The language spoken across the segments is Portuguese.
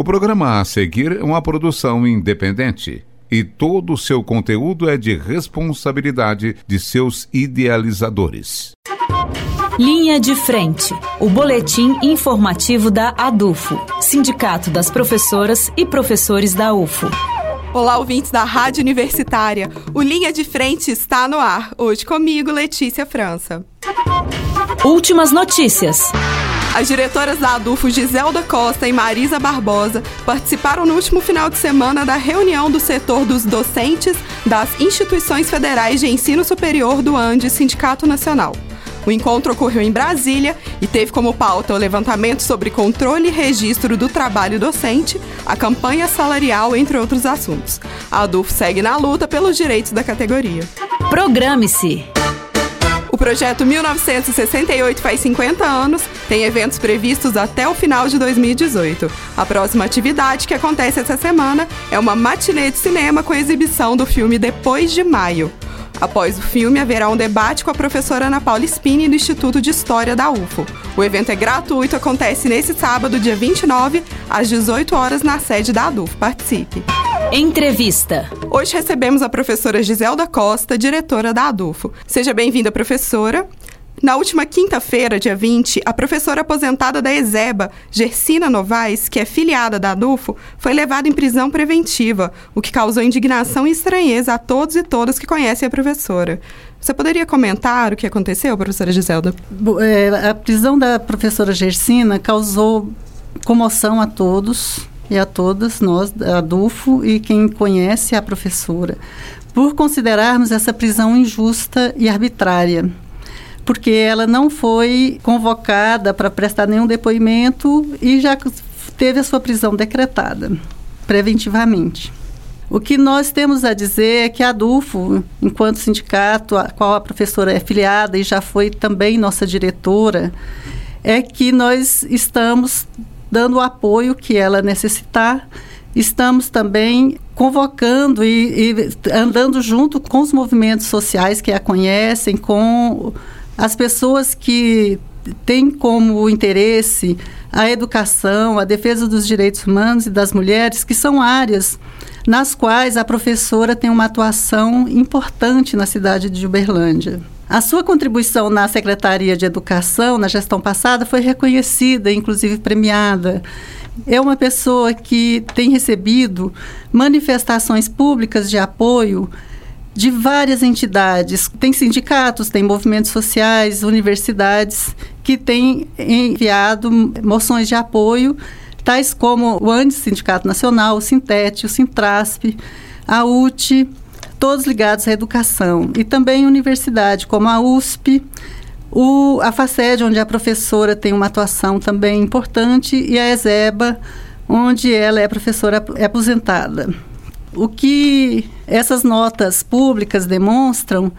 O programa a seguir é uma produção independente e todo o seu conteúdo é de responsabilidade de seus idealizadores. Linha de Frente, o boletim informativo da ADUFO, Sindicato das Professoras e Professores da UFO. Olá, ouvintes da Rádio Universitária. O Linha de Frente está no ar. Hoje comigo, Letícia França. Últimas notícias. As diretoras da ADUFO Giselda Costa e Marisa Barbosa participaram no último final de semana da reunião do setor dos docentes das instituições federais de ensino superior do ANDE Sindicato Nacional. O encontro ocorreu em Brasília e teve como pauta o levantamento sobre controle e registro do trabalho docente, a campanha salarial, entre outros assuntos. A ADUF segue na luta pelos direitos da categoria. Programe-se! Projeto 1968 faz 50 anos, tem eventos previstos até o final de 2018. A próxima atividade, que acontece essa semana, é uma matinê de cinema com exibição do filme Depois de Maio. Após o filme, haverá um debate com a professora Ana Paula Spini do Instituto de História da UFO. O evento é gratuito, acontece nesse sábado, dia 29, às 18 horas, na sede da ADUFO. Participe! Entrevista. Hoje recebemos a professora Giselda Costa, diretora da ADUFO. Seja bem-vinda, professora. Na última quinta-feira, dia 20, a professora aposentada da ESEBA, Gersina Novaes, que é filiada da ADUFO, foi levada em prisão preventiva, o que causou indignação e estranheza a todos e todas que conhecem a professora. Você poderia comentar o que aconteceu, professora Giselda? É, a prisão da professora Gersina causou comoção a todos, e a todas nós, a DUFO e quem conhece a professora, por considerarmos essa prisão injusta e arbitrária. Porque ela não foi convocada para prestar nenhum depoimento e já teve a sua prisão decretada preventivamente. O que nós temos a dizer é que a DUFO, enquanto sindicato, a qual a professora é filiada e já foi também nossa diretora, é que nós estamos dando o apoio que ela necessitar. Estamos também convocando e, e, andando junto com os movimentos sociais que a conhecem, com as pessoas que têm como interesse a educação, a defesa dos direitos humanos e das mulheres, que são áreas nas quais a professora tem uma atuação importante na cidade de Uberlândia. A sua contribuição na Secretaria de Educação, na gestão passada, foi reconhecida, inclusive premiada. É uma pessoa que tem recebido manifestações públicas de apoio de várias entidades. Tem sindicatos, tem movimentos sociais, universidades que têm enviado moções de apoio, tais como o ANDES, Sindicato Nacional, o Sintete, o Sintrasp, a UTE, todos ligados à educação. E também universidade, como a USP, o, a FACED, onde a professora tem uma atuação também importante, e a ESEBA, onde ela é professora aposentada. O que essas notas públicas demonstram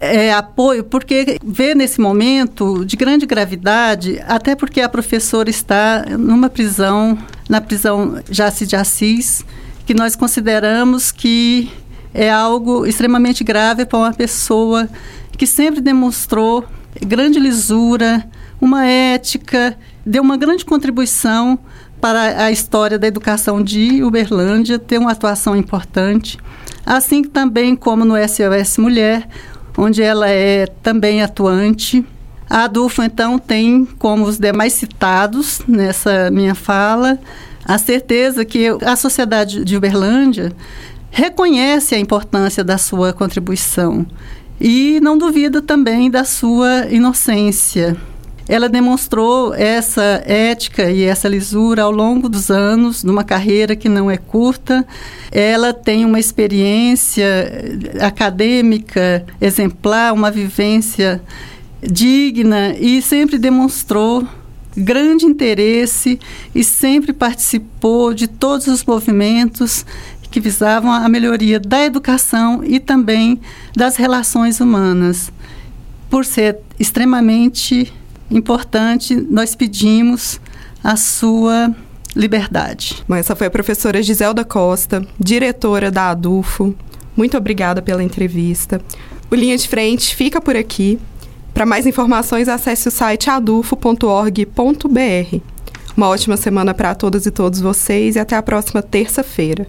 é apoio, porque vê nesse momento de grande gravidade, até porque a professora está numa prisão, na prisão Jaci de Assis, que nós consideramos que é algo extremamente grave para uma pessoa que sempre demonstrou grande lisura, uma ética, deu uma grande contribuição para a história da educação de Uberlândia, tem uma atuação importante, assim também como no SOS Mulher, onde ela é também atuante. A Adulfo, então, tem, como os demais citados nessa minha fala, a certeza que a sociedade de Uberlândia reconhece a importância da sua contribuição e não duvida também da sua inocência. Ela demonstrou essa ética e essa lisura ao longo dos anos, numa carreira que não é curta. Ela tem uma experiência acadêmica exemplar, uma vivência digna e sempre demonstrou grande interesse e sempre participou de todos os movimentos que visavam a melhoria da educação e também das relações humanas. Por ser extremamente importante, nós pedimos a sua liberdade. Bom, essa foi a professora Giselda Costa, diretora da ADUFO. Muito obrigada pela entrevista. O Linha de Frente fica por aqui. Para mais informações, acesse o site adufo.org.br. Uma ótima semana para todas e todos vocês e até a próxima terça-feira.